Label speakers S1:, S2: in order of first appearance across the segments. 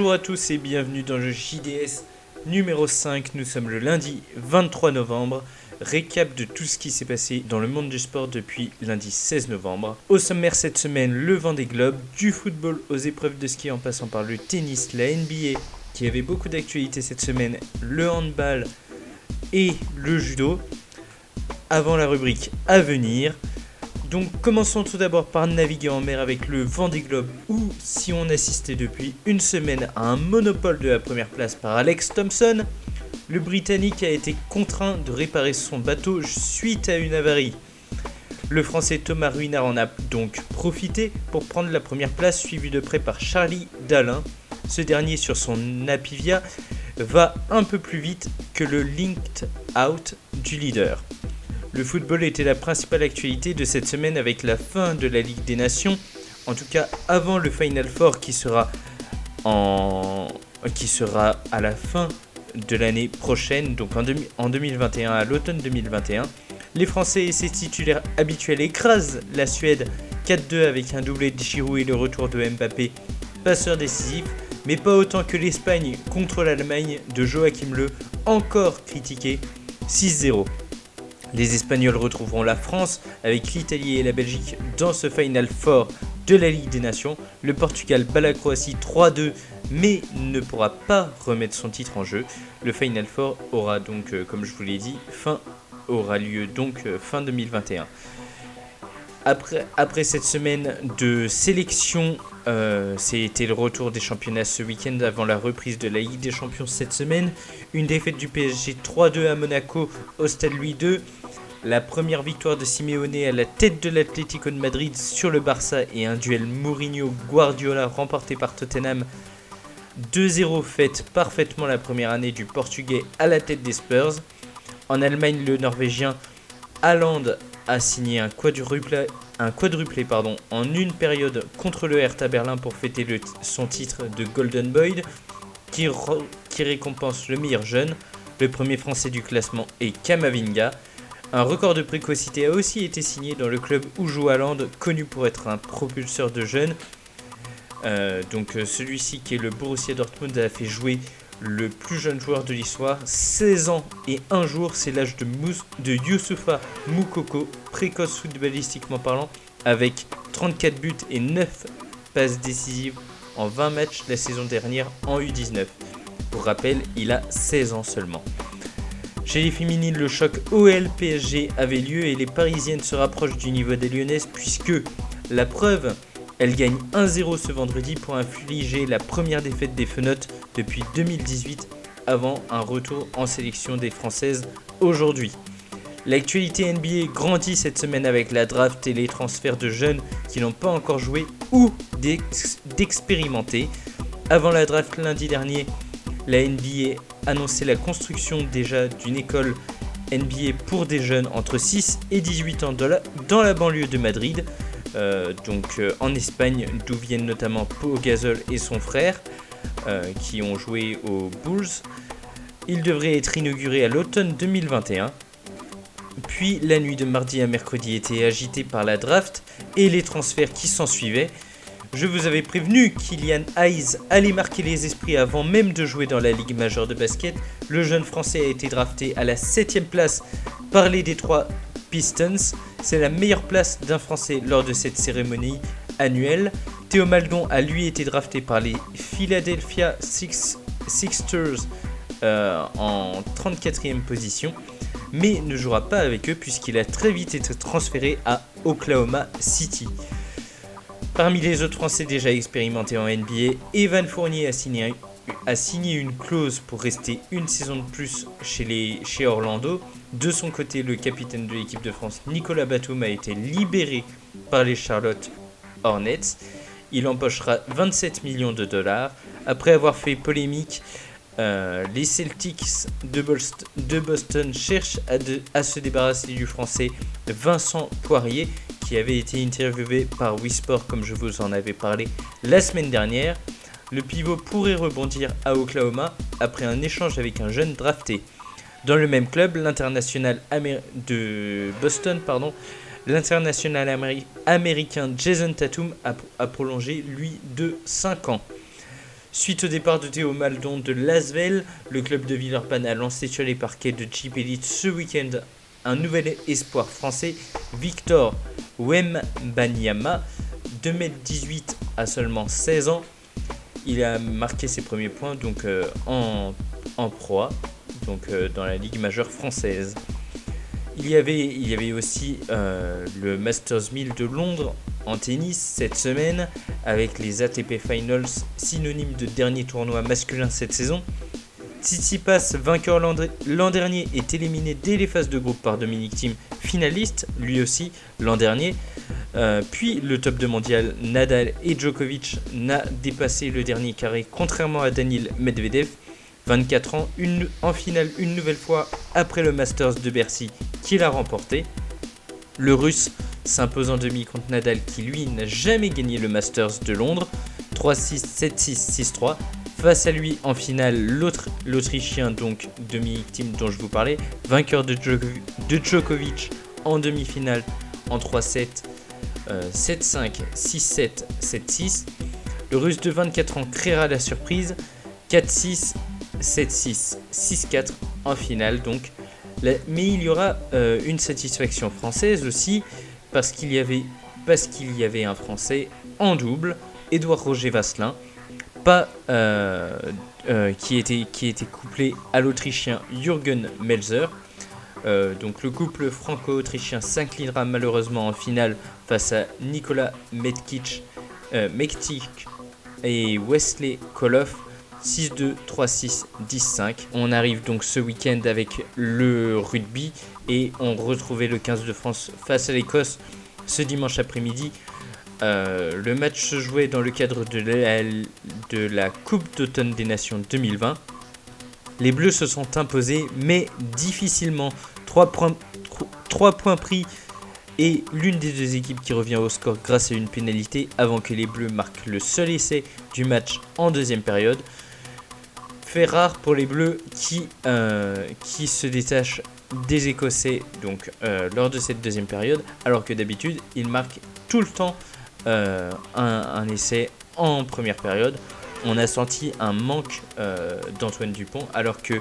S1: Bonjour à tous et bienvenue dans le JDS numéro 5. Nous sommes le lundi 23 novembre. Récap de tout ce qui s'est passé dans le monde du sport depuis lundi 16 novembre. Au sommaire cette semaine, le vent des globes, du football aux épreuves de ski en passant par le tennis, la NBA qui avait beaucoup d'actualité cette semaine, le handball et le judo. Avant la rubrique à venir, donc commençons tout d'abord par naviguer en mer avec le Vendée Globe où si on assistait depuis une semaine à un monopole de la première place par Alex Thompson, le Britannique a été contraint de réparer son bateau suite à une avarie. Le Français Thomas Ruinard en a donc profité pour prendre la première place suivi de près par Charlie Dalin. Ce dernier sur son Napivia va un peu plus vite que le linked out du leader. Le football était la principale actualité de cette semaine avec la fin de la Ligue des Nations, en tout cas avant le Final Four qui sera, qui sera à la fin de l'année prochaine, donc en, en 2021, à l'automne 2021. Les Français et ses titulaires habituels écrasent la Suède 4-2 avec un doublé de Giroud et le retour de Mbappé, passeur décisif, mais pas autant que l'Espagne contre l'Allemagne de Joachim Le, encore critiqué 6-0. Les Espagnols retrouveront la France avec l'Italie et la Belgique dans ce Final Four de la Ligue des Nations. Le Portugal bat la Croatie 3-2 mais ne pourra pas remettre son titre en jeu. Le Final Four aura donc, euh, comme je vous l'ai dit, fin, aura lieu donc euh, fin 2021. Après, cette semaine de sélection, euh, c'était le retour des championnats ce week-end avant la reprise de la Ligue des Champions cette semaine. Une défaite du PSG 3-2 à Monaco au Stade Louis II. La première victoire de Simeone à la tête de l'Atlético de Madrid sur le Barça et un duel Mourinho-Guardiola remporté par Tottenham 2-0 fait parfaitement la première année du Portugais à la tête des Spurs. En Allemagne, le Norvégien Haaland a signé un quadruplé, en une période contre le Hertha Berlin pour fêter son titre de Golden Boy qui, qui récompense le meilleur jeune. Le premier français du classement est Kamavinga. Un record de précocité a aussi été signé dans le club Haaland, connu pour être un propulseur de jeunes. Euh, donc euh, celui-ci qui est le Borussia Dortmund a fait jouer le plus jeune joueur de l'histoire, 16 ans et un jour, c'est l'âge de, de Youssoufa Moukoko, précoce footballistiquement parlant, avec 34 buts et 9 passes décisives en 20 matchs la saison dernière en U19. Pour rappel, il a 16 ans seulement. Chez les féminines, le choc OL-PSG avait lieu et les Parisiennes se rapprochent du niveau des Lyonnaises puisque la preuve, elles gagnent 1-0 ce vendredi pour infliger la première défaite des Fenotes depuis 2018 avant un retour en sélection des Françaises aujourd'hui. L'actualité NBA grandit cette semaine avec la draft et les transferts de jeunes qui n'ont pas encore joué ou d'expérimenter. Avant la draft lundi dernier, la NBA annonçait la construction déjà d'une école NBA pour des jeunes entre 6 et 18 ans dans la, banlieue de Madrid, euh, donc euh, en Espagne, d'où viennent notamment Pau Gasol et son frère, euh, qui ont joué aux Bulls. Il devrait être inauguré à l'automne 2021. Puis la nuit de mardi à mercredi était agitée par la draft et les transferts qui s'en suivaient. Je vous avais prévenu qu'Ilian Hayes allait marquer les esprits avant même de jouer dans la Ligue majeure de basket. Le jeune français a été drafté à la 7ème place par les Detroit Pistons. C'est la meilleure place d'un français lors de cette cérémonie annuelle. Théo Maldon a lui été drafté par les Philadelphia Sixers euh, en 34e position, mais ne jouera pas avec eux puisqu'il a très vite été transféré à Oklahoma City. Parmi les autres Français déjà expérimentés en NBA, Evan Fournier a signé, une clause pour rester une saison de plus chez, chez Orlando. De son côté, le capitaine de l'équipe de France, Nicolas Batum, a été libéré par les Charlotte Hornets. Il empochera 27 millions de dollars. Après avoir fait polémique, euh, les Celtics de Boston, cherchent à, se débarrasser du français Vincent Poirier, qui avait été interviewé par Wisport comme je vous en avais parlé la semaine dernière. Le pivot pourrait rebondir à Oklahoma après un échange avec un jeune drafté. Dans le même club, l'international américain Jason Tatum a, prolongé lui de 5 ans. Suite au départ de Théo Maldon de Lasvel, le club de Villeurbanne a lancé sur les parquets de Jeep Elite ce week-end un nouvel espoir français, Victor Wembanyama, 2m18 à seulement 16 ans. Il a marqué ses premiers points donc euh, en, proie, donc euh, dans la Ligue majeure française. Il y avait, aussi euh, le Masters 1000 de Londres en tennis cette semaine avec les ATP Finals synonymes de dernier tournoi masculin cette saison. Tsitsipas, vainqueur l'an dernier, est éliminé dès les phases de groupe par Dominic Thiem, finaliste lui aussi l'an dernier. Euh, puis le top 2 mondial, Nadal et Djokovic n'a dépassé le dernier carré contrairement à Daniel Medvedev. 24 ans, une, en finale une nouvelle fois après le Masters de Bercy qu'il a remporté. Le russe s'impose en demi contre Nadal qui lui n'a jamais gagné le Masters de Londres. 3-6, 7-6, 6-3. Face à lui en finale, l'Autrichien donc Dominic Thiem dont je vous parlais, vainqueur de, Djokovic en demi-finale en 3-7, 7-5, 6-7, 7-6. Le russe de 24 ans créera la surprise 4-6, 7-6, 6-4 en finale donc. Mais il y aura euh, une satisfaction française aussi parce qu'il y avait un Français en double, Édouard Roger Vasselin, euh, euh, qui était couplé à l'Autrichien Jürgen Melzer. donc le couple franco-autrichien s'inclinera malheureusement en finale face à Nicolas Metkic, Mektik et Wesley Koloff 6-2, 3-6, 10-5. On arrive donc ce week-end avec le rugby et on retrouvait le 15 de France face à l'Écosse ce dimanche après-midi. Euh, le match se jouait dans le cadre de la, Coupe d'automne des Nations 2020. Les Bleus se sont imposés, mais difficilement. 3 points, 3 points pris et l'une des deux équipes qui revient au score grâce à une pénalité avant que les Bleus marquent le seul essai du match en deuxième période fait rare pour les Bleus qui, euh, se détachent des Écossais donc, euh, lors de cette deuxième période, alors que d'habitude, ils marquent tout le temps euh, un, essai en première période. On a senti un manque d'Antoine Dupont, alors que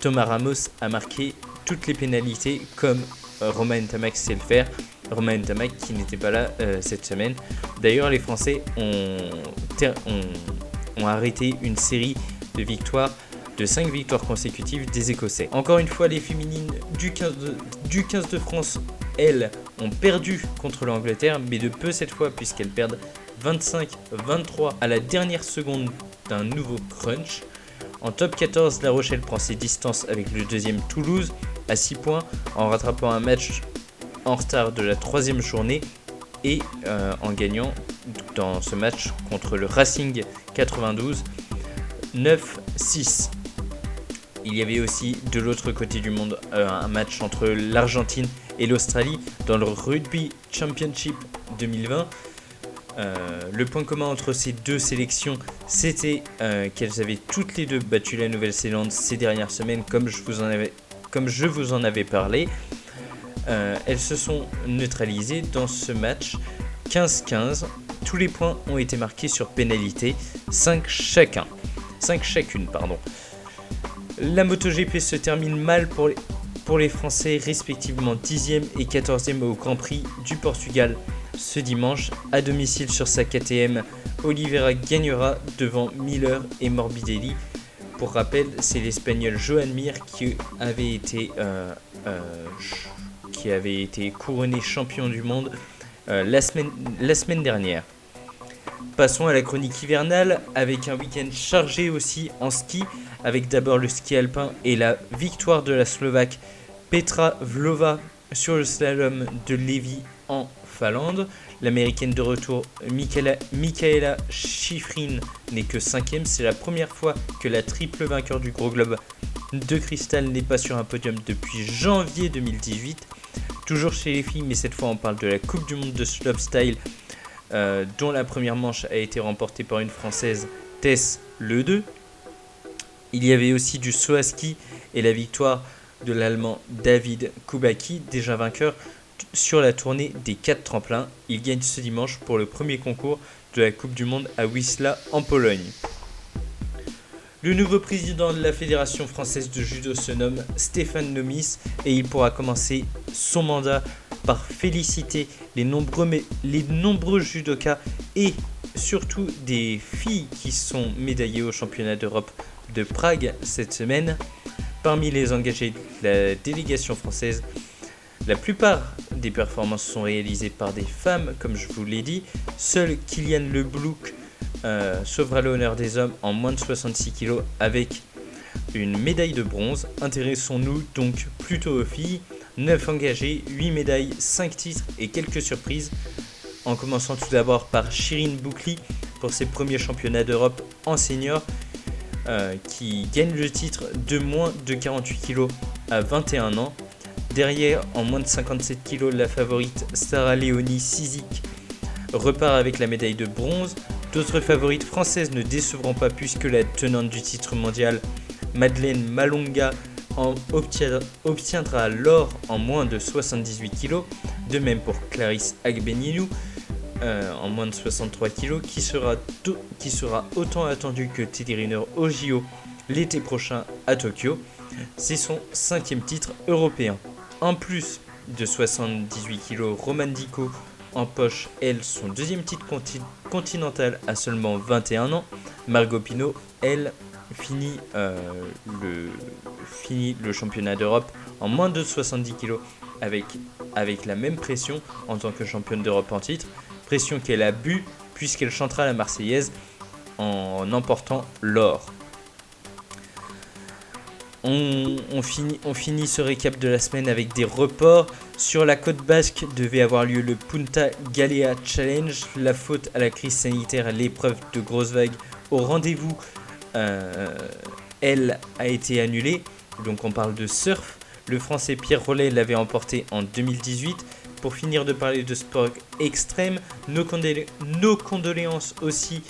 S1: Thomas Ramos a marqué toutes les pénalités comme Romain Tamac sait le faire. Romain Tamac qui n'était pas là cette semaine. D'ailleurs, les Français ont arrêté une série de victoires de 5 victoires consécutives des Écossais. Encore une fois, les féminines du 15 de, du 15 de France, elles, ont perdu contre l'Angleterre, mais de peu cette fois, puisqu'elles perdent 25-23 à la dernière seconde d'un nouveau crunch. En top 14, La Rochelle prend ses distances avec le deuxième Toulouse à 6 points en rattrapant un match en retard de la troisième journée et euh, en gagnant dans ce match contre le Racing 92 9-6. Il y avait aussi de l'autre côté du monde euh, un match entre l'Argentine et l'Australie dans le Rugby Championship 2020. Euh, le point commun entre ces deux sélections, c'était euh, qu'elles avaient toutes les deux battu la Nouvelle-Zélande ces dernières semaines, comme je vous en avais, comme je vous en avais parlé. elles se sont neutralisées dans ce match 15-15. Tous les points ont été marqués sur pénalité, 5 chacun. 5 chacune, pardon. La MotoGP se termine mal pour les, Français, respectivement 10e et 14e au Grand Prix du Portugal ce dimanche. À domicile sur sa KTM, Oliveira gagnera devant Miller et Morbidelli. Pour rappel, c'est l'Espagnol Joan Mir qui avait été, euh, euh, couronné champion du monde euh, la, semaine, la semaine dernière. Passons à la chronique hivernale avec un week-end chargé aussi en ski, avec d'abord le ski alpin et la victoire de la Slovaque Petra Vlova sur le slalom de Lévis en Finlande. L'américaine de retour Michaela Schifrin n'est que cinquième. C'est la première fois que la triple vainqueur du gros globe de cristal n'est pas sur un podium depuis janvier 2018. Toujours chez les filles, mais cette fois on parle de la Coupe du Monde de slopestyle euh, dont la première manche a été remportée par une Française, Tess Le 2. Il y avait aussi du saut et la victoire de l'Allemand David Kubaki, déjà vainqueur sur la tournée des 4 tremplins. Il gagne ce dimanche pour le premier concours de la Coupe du Monde à Wisla en Pologne. Le nouveau président de la Fédération française de judo se nomme Stéphane Nomis et il pourra commencer son mandat par féliciter les nombreux, judokas et surtout des filles qui sont médaillées au championnat d'Europe de Prague cette semaine. Parmi les engagés de la délégation française, la plupart des performances sont réalisées par des femmes, comme je vous l'ai dit. Seul Kylian Leblouk euh, sauvera l'honneur des hommes en moins de 66 kg avec une médaille de bronze. Intéressons-nous donc plutôt aux filles. 9 engagés, 8 médailles, 5 titres et quelques surprises. En commençant tout d'abord par Shirin Boukli pour ses premiers championnats d'Europe en senior, euh, qui gagne le titre de moins de 48 kg à 21 ans. Derrière, en moins de 57 kg, la favorite Sarah Léonie Sizik repart avec la médaille de bronze. D'autres favorites françaises ne décevront pas puisque la tenante du titre mondial, Madeleine Malonga, en obtiendra l'or en moins de 78 kg. De même pour Clarisse Agbeninou euh, en moins de 63 kg, qui sera, qui sera autant attendu que Teddy Riner au JO l'été prochain à Tokyo. C'est son cinquième titre européen. En plus de 78 kg, Roman Dico en poche, elle, son deuxième titre continental à seulement 21 ans. Margot Pino, elle, finit, euh, le, le championnat d'Europe en moins de 70 kg avec, avec la même pression en tant que championne d'Europe en titre. Pression qu'elle a bu puisqu'elle chantera la Marseillaise en emportant l'or. On, finit, on finit ce récap de la semaine avec des reports. Sur la côte basque devait avoir lieu le Punta Galea Challenge. La faute à la crise sanitaire, l'épreuve de grosse vague au rendez-vous, elle a été annulée. Donc on parle de surf. Le français Pierre Rollet l'avait emporté en 2018. Pour finir de parler de sport extrême, nos, condoléances aussi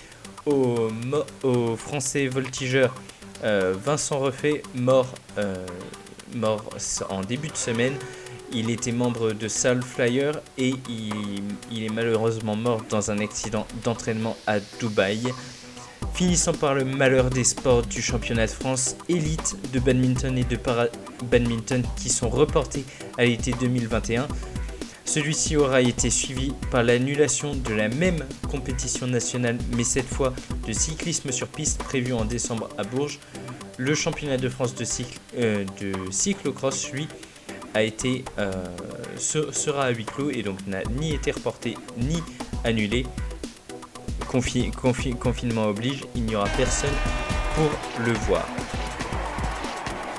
S1: aux français voltigeurs euh, Vincent Refait, mort, euh, mort en début de semaine. Il était membre de Soul Flyer et il, est malheureusement mort dans un accident d'entraînement à Dubaï. Finissant par le malheur des sports du championnat de France élite de badminton et de para-badminton qui sont reportés à l'été 2021. Celui-ci aura été suivi par l'annulation de la même compétition nationale, mais cette fois de cyclisme sur piste prévu en décembre à Bourges. Le championnat de France de, cycle, euh, de cyclocross, lui, a été, euh, sera à huis clos et donc n'a ni été reporté ni annulé. Confinement oblige, il n'y aura personne pour le voir.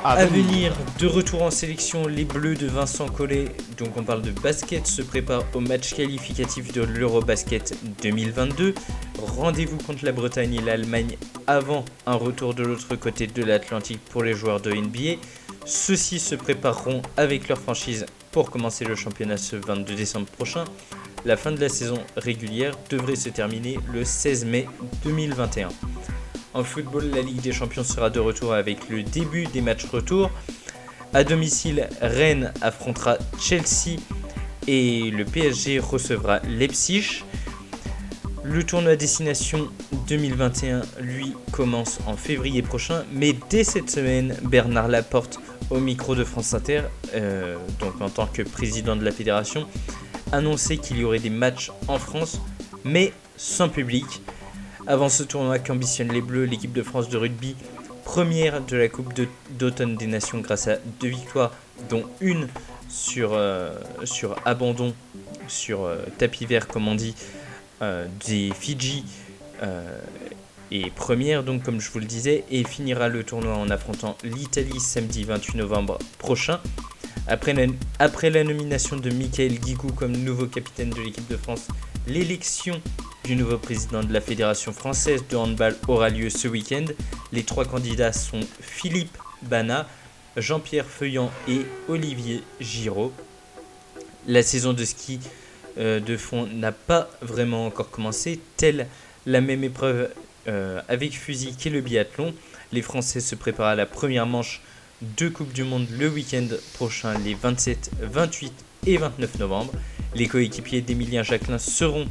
S1: À venir, de retour en sélection, les Bleus de Vincent Collet, donc on parle de basket, se préparent au match qualificatif de l'Eurobasket 2022. Rendez-vous contre la Bretagne et l'Allemagne avant un retour de l'autre côté de l'Atlantique pour les joueurs de NBA. Ceux-ci se prépareront avec leur franchise pour commencer le championnat ce 22 décembre prochain. La fin de la saison régulière devrait se terminer le 16 mai 2021. En football, la Ligue des Champions sera de retour avec le début des matchs retour. À domicile, Rennes affrontera Chelsea et le PSG recevra Leipzig. Le tournoi destination 2021, lui, commence en février prochain, mais dès cette semaine, Bernard Laporte, au micro de France Inter, euh, donc en tant que président de la fédération, annonçait qu'il y aurait des matchs en France, mais sans public. Avant ce tournoi qu'ambitionnent les Bleus, l'équipe de France de rugby, première de la Coupe d'automne des Nations grâce à deux victoires, dont une sur, euh, sur abandon, sur euh, tapis vert comme on dit, euh, des Fidji, et première donc comme je vous le disais, et finira le tournoi en affrontant l'Italie samedi 28 novembre prochain. Après la, nomination de Michael Guigou comme nouveau capitaine de l'équipe de France, l'élection du nouveau président de la Fédération française de handball aura lieu ce week-end. Les trois candidats sont Philippe Bana, Jean-Pierre Feuillant et Olivier Giraud. La saison de ski euh, de fond n'a pas vraiment encore commencé, telle la même épreuve euh, avec fusil qu'est le biathlon. Les Français se préparent à la première manche de Coupe du Monde le week-end prochain, les 27, 28 et 29 novembre. Les coéquipiers d'Emilien Jacquelin seront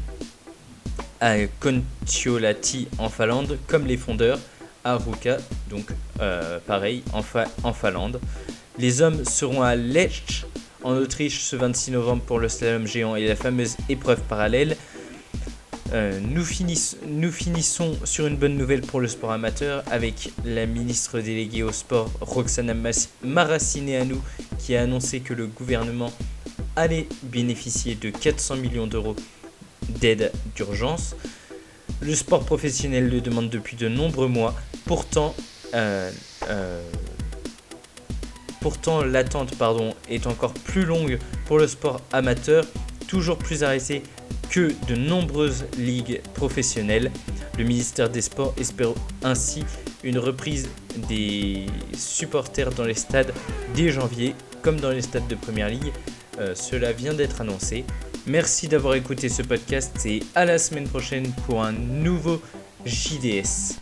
S1: à Kontiolahti en Finlande, comme les fondeurs, à Ruka, donc euh, pareil, en, en Finlande. Les hommes seront à Lech, en Autriche, ce 26 novembre pour le slalom géant et la fameuse épreuve parallèle. Euh, nous, finissons sur une bonne nouvelle pour le sport amateur avec la ministre déléguée au sport Roxana Maracineanu qui a annoncé que le gouvernement allait bénéficier de 400 millions d'euros d'aide d'urgence. Le sport professionnel le demande depuis de nombreux mois. Pourtant, euh, euh, l'attente est encore plus longue pour le sport amateur, toujours plus arrêté que de nombreuses ligues professionnelles. Le ministère des Sports espère ainsi une reprise des supporters dans les stades dès janvier, comme dans les stades de Première Ligue. Euh, cela vient d'être annoncé. Merci d'avoir écouté ce podcast et à la semaine prochaine pour un nouveau JDS.